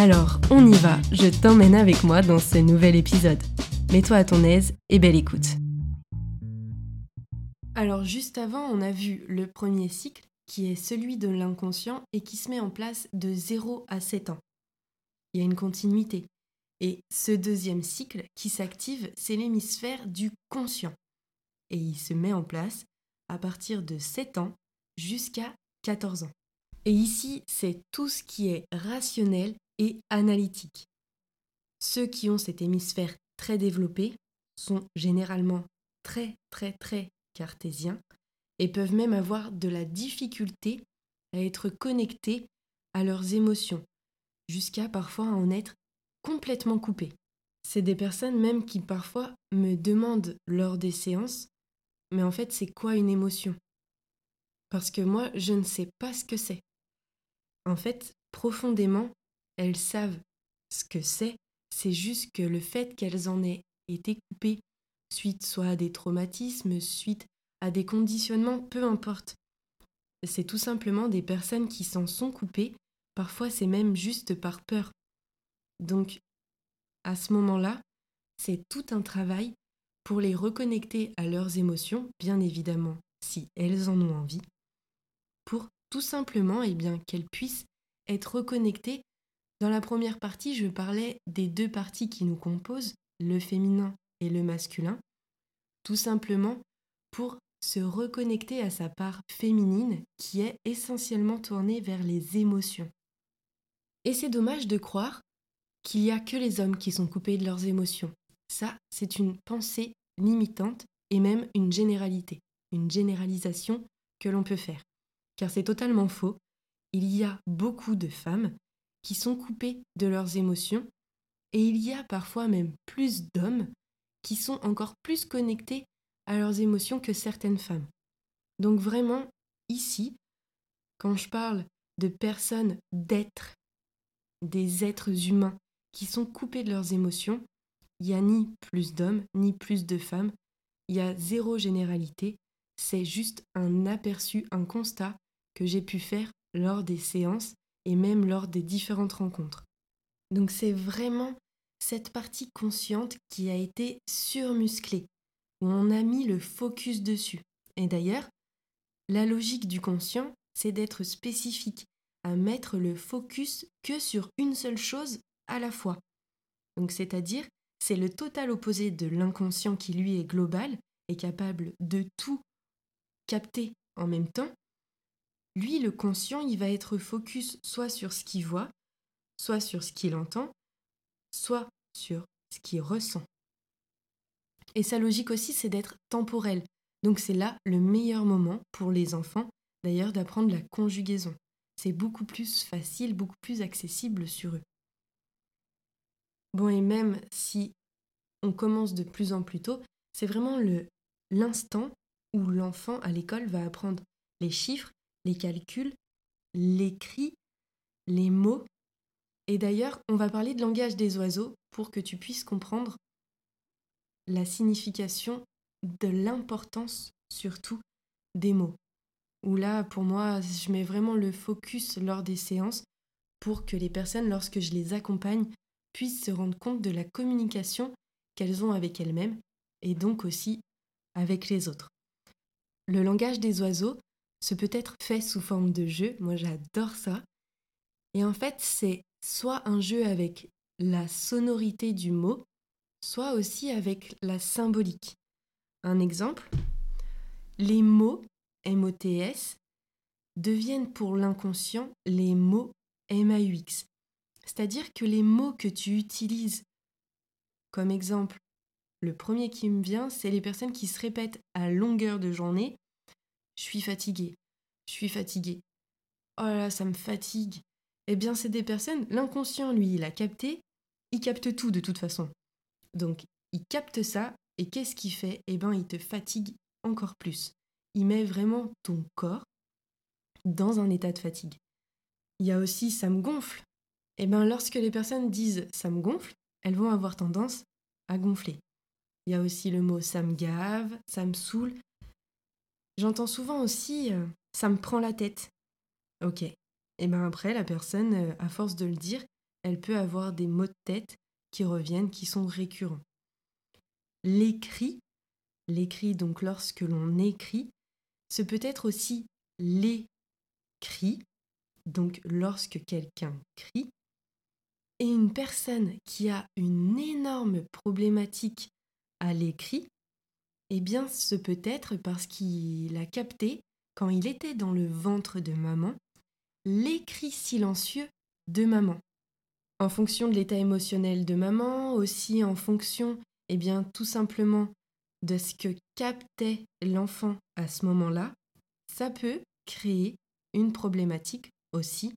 Alors, on y va, je t'emmène avec moi dans ce nouvel épisode. Mets-toi à ton aise et belle écoute. Alors juste avant, on a vu le premier cycle qui est celui de l'inconscient et qui se met en place de 0 à 7 ans il y a une continuité. Et ce deuxième cycle qui s'active, c'est l'hémisphère du conscient. Et il se met en place à partir de 7 ans jusqu'à 14 ans. Et ici, c'est tout ce qui est rationnel et analytique. Ceux qui ont cet hémisphère très développé sont généralement très très très cartésiens et peuvent même avoir de la difficulté à être connectés à leurs émotions, jusqu'à parfois en être complètement coupé. C'est des personnes même qui parfois me demandent lors des séances, mais en fait c'est quoi une émotion? Parce que moi je ne sais pas ce que c'est. En fait, profondément, elles savent ce que c'est, c'est juste que le fait qu'elles en aient été coupées suite soit à des traumatismes, suite à des conditionnements, peu importe. C'est tout simplement des personnes qui s'en sont coupées Parfois, c'est même juste par peur. Donc, à ce moment-là, c'est tout un travail pour les reconnecter à leurs émotions, bien évidemment, si elles en ont envie, pour tout simplement eh qu'elles puissent être reconnectées. Dans la première partie, je parlais des deux parties qui nous composent, le féminin et le masculin, tout simplement pour se reconnecter à sa part féminine qui est essentiellement tournée vers les émotions. Et c'est dommage de croire qu'il n'y a que les hommes qui sont coupés de leurs émotions. Ça, c'est une pensée limitante et même une généralité, une généralisation que l'on peut faire. Car c'est totalement faux. Il y a beaucoup de femmes qui sont coupées de leurs émotions et il y a parfois même plus d'hommes qui sont encore plus connectés à leurs émotions que certaines femmes. Donc vraiment, ici, quand je parle de personnes, d'êtres des êtres humains qui sont coupés de leurs émotions, il n'y a ni plus d'hommes, ni plus de femmes, il y a zéro généralité, c'est juste un aperçu, un constat que j'ai pu faire lors des séances et même lors des différentes rencontres. Donc c'est vraiment cette partie consciente qui a été surmusclée, où on a mis le focus dessus. Et d'ailleurs, la logique du conscient, c'est d'être spécifique, à mettre le focus que sur une seule chose à la fois. Donc c'est-à-dire, c'est le total opposé de l'inconscient qui lui est global et capable de tout capter en même temps. Lui, le conscient, il va être focus soit sur ce qu'il voit, soit sur ce qu'il entend, soit sur ce qu'il ressent. Et sa logique aussi, c'est d'être temporel. Donc c'est là le meilleur moment pour les enfants, d'ailleurs, d'apprendre la conjugaison c'est beaucoup plus facile, beaucoup plus accessible sur eux. Bon, et même si on commence de plus en plus tôt, c'est vraiment l'instant où l'enfant à l'école va apprendre les chiffres, les calculs, l'écrit, les mots, Et d'ailleurs, on va parler de langage des oiseaux pour que tu puisses comprendre la signification de l'importance surtout des mots. Où là, pour moi, je mets vraiment le focus lors des séances pour que les personnes, lorsque je les accompagne, puissent se rendre compte de la communication qu'elles ont avec elles-mêmes et donc aussi avec les autres. Le langage des oiseaux, ce peut être fait sous forme de jeu, moi j'adore ça. Et en fait, c'est soit un jeu avec la sonorité du mot, soit aussi avec la symbolique. Un exemple, les mots MOTS deviennent pour l'inconscient les mots MAUX. C'est-à-dire que les mots que tu utilises comme exemple, le premier qui me vient, c'est les personnes qui se répètent à longueur de journée Je suis fatigué, je suis fatigué. Oh là là, ça me fatigue. Eh bien, c'est des personnes, l'inconscient, lui, il a capté, il capte tout de toute façon. Donc, il capte ça, et qu'est-ce qu'il fait? Eh bien, il te fatigue encore plus. Il met vraiment ton corps dans un état de fatigue. Il y a aussi ça me gonfle. Eh bien, lorsque les personnes disent ça me gonfle, elles vont avoir tendance à gonfler. Il y a aussi le mot ça me gave, ça me saoule. J'entends souvent aussi euh, ça me prend la tête. Ok. Et bien après, la personne, euh, à force de le dire, elle peut avoir des maux de tête qui reviennent, qui sont récurrents. L'écrit, l'écrit donc lorsque l'on écrit, ce peut être aussi les cris, donc lorsque quelqu'un crie, et une personne qui a une énorme problématique à l'écrit, eh bien ce peut être parce qu'il a capté, quand il était dans le ventre de maman, l'écrit silencieux de maman. En fonction de l'état émotionnel de maman, aussi en fonction, eh bien tout simplement de ce que captait l'enfant à ce moment-là, ça peut créer une problématique aussi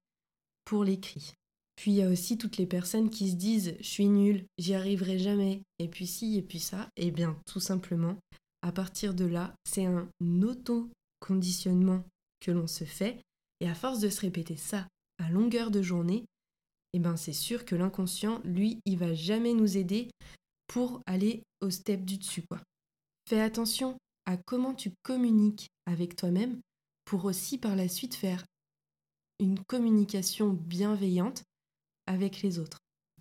pour l'écrit. Puis il y a aussi toutes les personnes qui se disent je suis nulle, j'y arriverai jamais, et puis si, et puis ça. Eh bien, tout simplement, à partir de là, c'est un auto-conditionnement que l'on se fait, et à force de se répéter ça à longueur de journée, eh ben c'est sûr que l'inconscient, lui, il va jamais nous aider pour aller au step du dessus. Fais attention à comment tu communiques avec toi-même pour aussi par la suite faire une communication bienveillante avec les autres.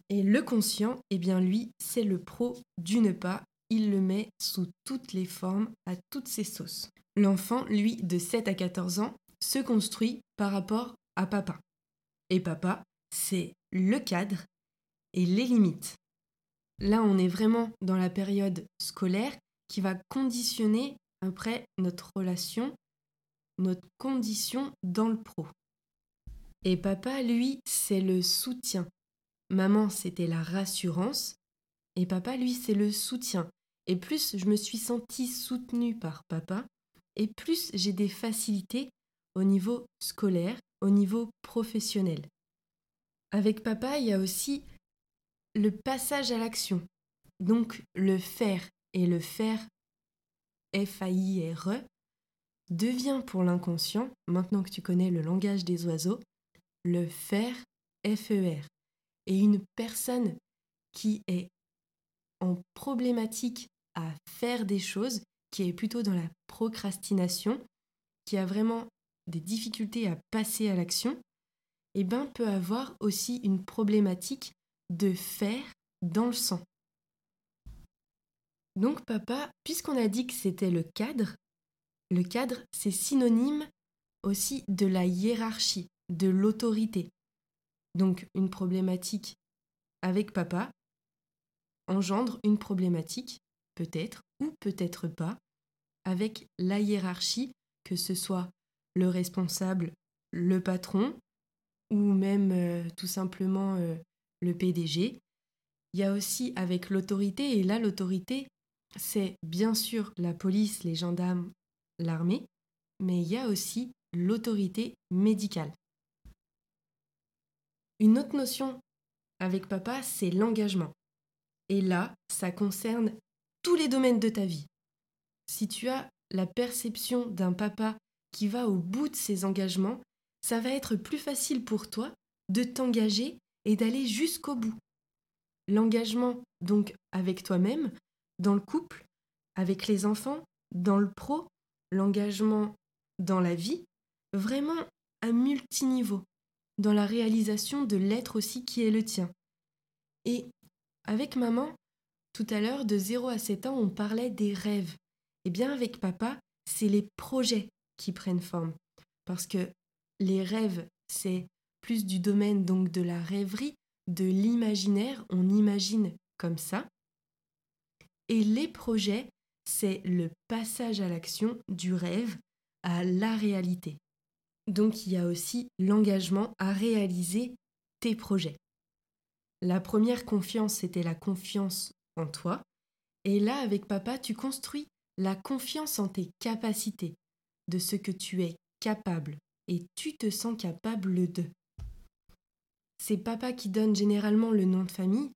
Et le conscient, eh bien lui, c'est le pro du ne pas. Il le met sous toutes les formes, à toutes ses sauces. L'enfant, lui, de 7 à 14 ans, se construit par rapport à papa. Et papa, c'est le cadre et les limites. Là, on est vraiment dans la période scolaire qui va conditionner après notre relation, notre condition dans le pro. Et papa, lui, c'est le soutien. Maman, c'était la rassurance. Et papa, lui, c'est le soutien. Et plus je me suis sentie soutenue par papa, et plus j'ai des facilités au niveau scolaire, au niveau professionnel. Avec papa, il y a aussi le passage à l'action. Donc le faire et le faire, F-A-I-R-E, devient pour l'inconscient, maintenant que tu connais le langage des oiseaux, le faire FER. Et une personne qui est en problématique à faire des choses, qui est plutôt dans la procrastination, qui a vraiment des difficultés à passer à l'action, eh ben peut avoir aussi une problématique de faire dans le sang. Donc papa, puisqu'on a dit que c'était le cadre, le cadre c'est synonyme aussi de la hiérarchie de l'autorité. Donc une problématique avec papa engendre une problématique, peut-être ou peut-être pas, avec la hiérarchie, que ce soit le responsable, le patron, ou même euh, tout simplement euh, le PDG. Il y a aussi avec l'autorité, et là l'autorité, c'est bien sûr la police, les gendarmes, l'armée, mais il y a aussi l'autorité médicale. Une autre notion avec papa, c'est l'engagement. Et là, ça concerne tous les domaines de ta vie. Si tu as la perception d'un papa qui va au bout de ses engagements, ça va être plus facile pour toi de t'engager et d'aller jusqu'au bout. L'engagement, donc, avec toi-même, dans le couple, avec les enfants, dans le pro, l'engagement dans la vie, vraiment à multiniveau, dans la réalisation de l'être aussi qui est le tien. Et avec maman, tout à l'heure, de 0 à 7 ans, on parlait des rêves. Eh bien, avec papa, c'est les projets qui prennent forme. Parce que les rêves, c'est plus du domaine donc de la rêverie, de l'imaginaire, on imagine comme ça. Et les projets, c'est le passage à l'action du rêve à la réalité. Donc il y a aussi l'engagement à réaliser tes projets. La première confiance, c'était la confiance en toi. Et là, avec papa, tu construis la confiance en tes capacités, de ce que tu es capable, et tu te sens capable de. C'est papa qui donne généralement le nom de famille,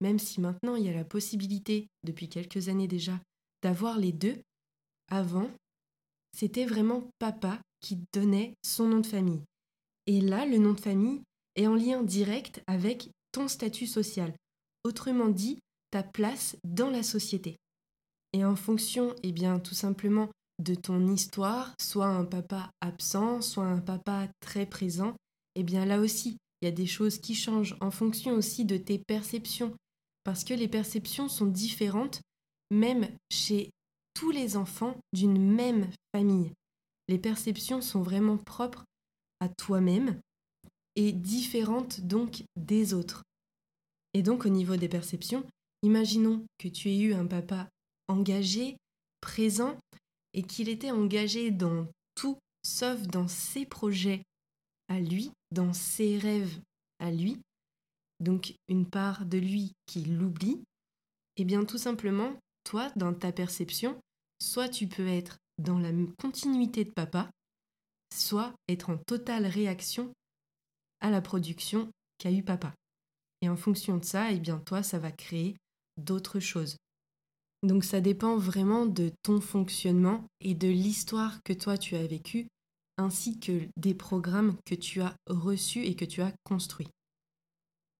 même si maintenant il y a la possibilité, depuis quelques années déjà, d'avoir les deux. Avant, c'était vraiment papa qui donnait son nom de famille. Et là, le nom de famille est en lien direct avec ton statut social. Autrement dit, ta place dans la société. Et en fonction, eh bien, tout simplement de ton histoire, soit un papa absent, soit un papa très présent, eh bien là aussi, il y a des choses qui changent en fonction aussi de tes perceptions, parce que les perceptions sont différentes, même chez tous les enfants d'une même famille. Les perceptions sont vraiment propres à toi-même et différentes donc des autres. Et donc au niveau des perceptions, Imaginons que tu aies eu un papa engagé, présent, et qu'il était engagé dans tout sauf dans ses projets à lui, dans ses rêves à lui, donc une part de lui qui l'oublie, et eh bien tout simplement, toi, dans ta perception, soit tu peux être dans la continuité de papa, soit être en totale réaction à la production qu'a eu papa. Et en fonction de ça, et eh bien toi, ça va créer d'autres choses. Donc ça dépend vraiment de ton fonctionnement et de l'histoire que toi tu as vécue, ainsi que des programmes que tu as reçus et que tu as construits.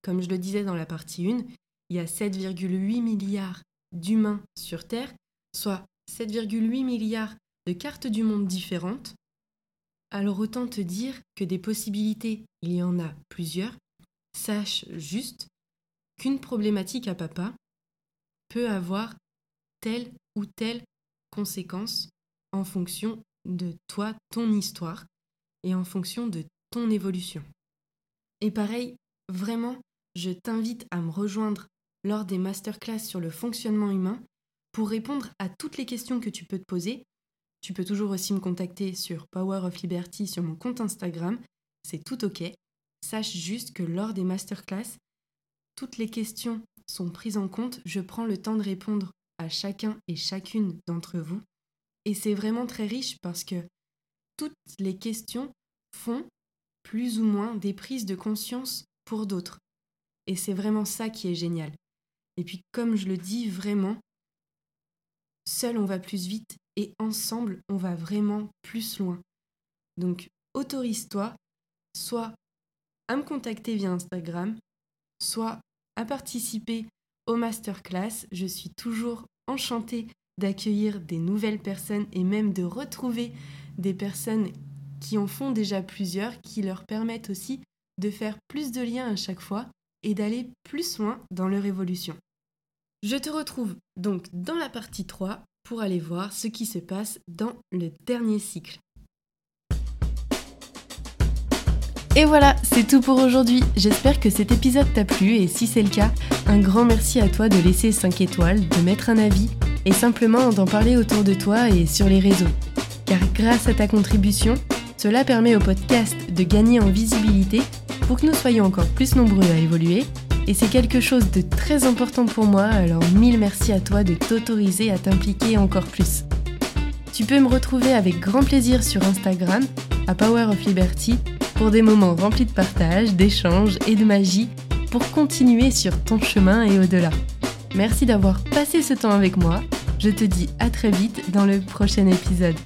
Comme je le disais dans la partie 1, il y a 7,8 milliards d'humains sur Terre, soit 7,8 milliards de cartes du monde différentes. Alors autant te dire que des possibilités, il y en a plusieurs. Sache juste qu'une problématique à papa, peut avoir telle ou telle conséquence en fonction de toi, ton histoire, et en fonction de ton évolution. Et pareil, vraiment, je t'invite à me rejoindre lors des masterclass sur le fonctionnement humain pour répondre à toutes les questions que tu peux te poser. Tu peux toujours aussi me contacter sur Power of Liberty sur mon compte Instagram, c'est tout ok. Sache juste que lors des masterclass, toutes les questions sont prises en compte, je prends le temps de répondre à chacun et chacune d'entre vous. Et c'est vraiment très riche parce que toutes les questions font plus ou moins des prises de conscience pour d'autres. Et c'est vraiment ça qui est génial. Et puis comme je le dis vraiment, seul on va plus vite et ensemble on va vraiment plus loin. Donc autorise-toi soit à me contacter via Instagram, soit à participer au masterclass. Je suis toujours enchantée d'accueillir des nouvelles personnes et même de retrouver des personnes qui en font déjà plusieurs, qui leur permettent aussi de faire plus de liens à chaque fois et d'aller plus loin dans leur évolution. Je te retrouve donc dans la partie 3 pour aller voir ce qui se passe dans le dernier cycle. Et voilà, c'est tout pour aujourd'hui. J'espère que cet épisode t'a plu et si c'est le cas, un grand merci à toi de laisser 5 étoiles, de mettre un avis et simplement d'en parler autour de toi et sur les réseaux. Car grâce à ta contribution, cela permet au podcast de gagner en visibilité pour que nous soyons encore plus nombreux à évoluer. Et c'est quelque chose de très important pour moi, alors mille merci à toi de t'autoriser à t'impliquer encore plus. Tu peux me retrouver avec grand plaisir sur Instagram à Power of Liberty pour des moments remplis de partage, d'échanges et de magie pour continuer sur ton chemin et au-delà. Merci d'avoir passé ce temps avec moi. Je te dis à très vite dans le prochain épisode.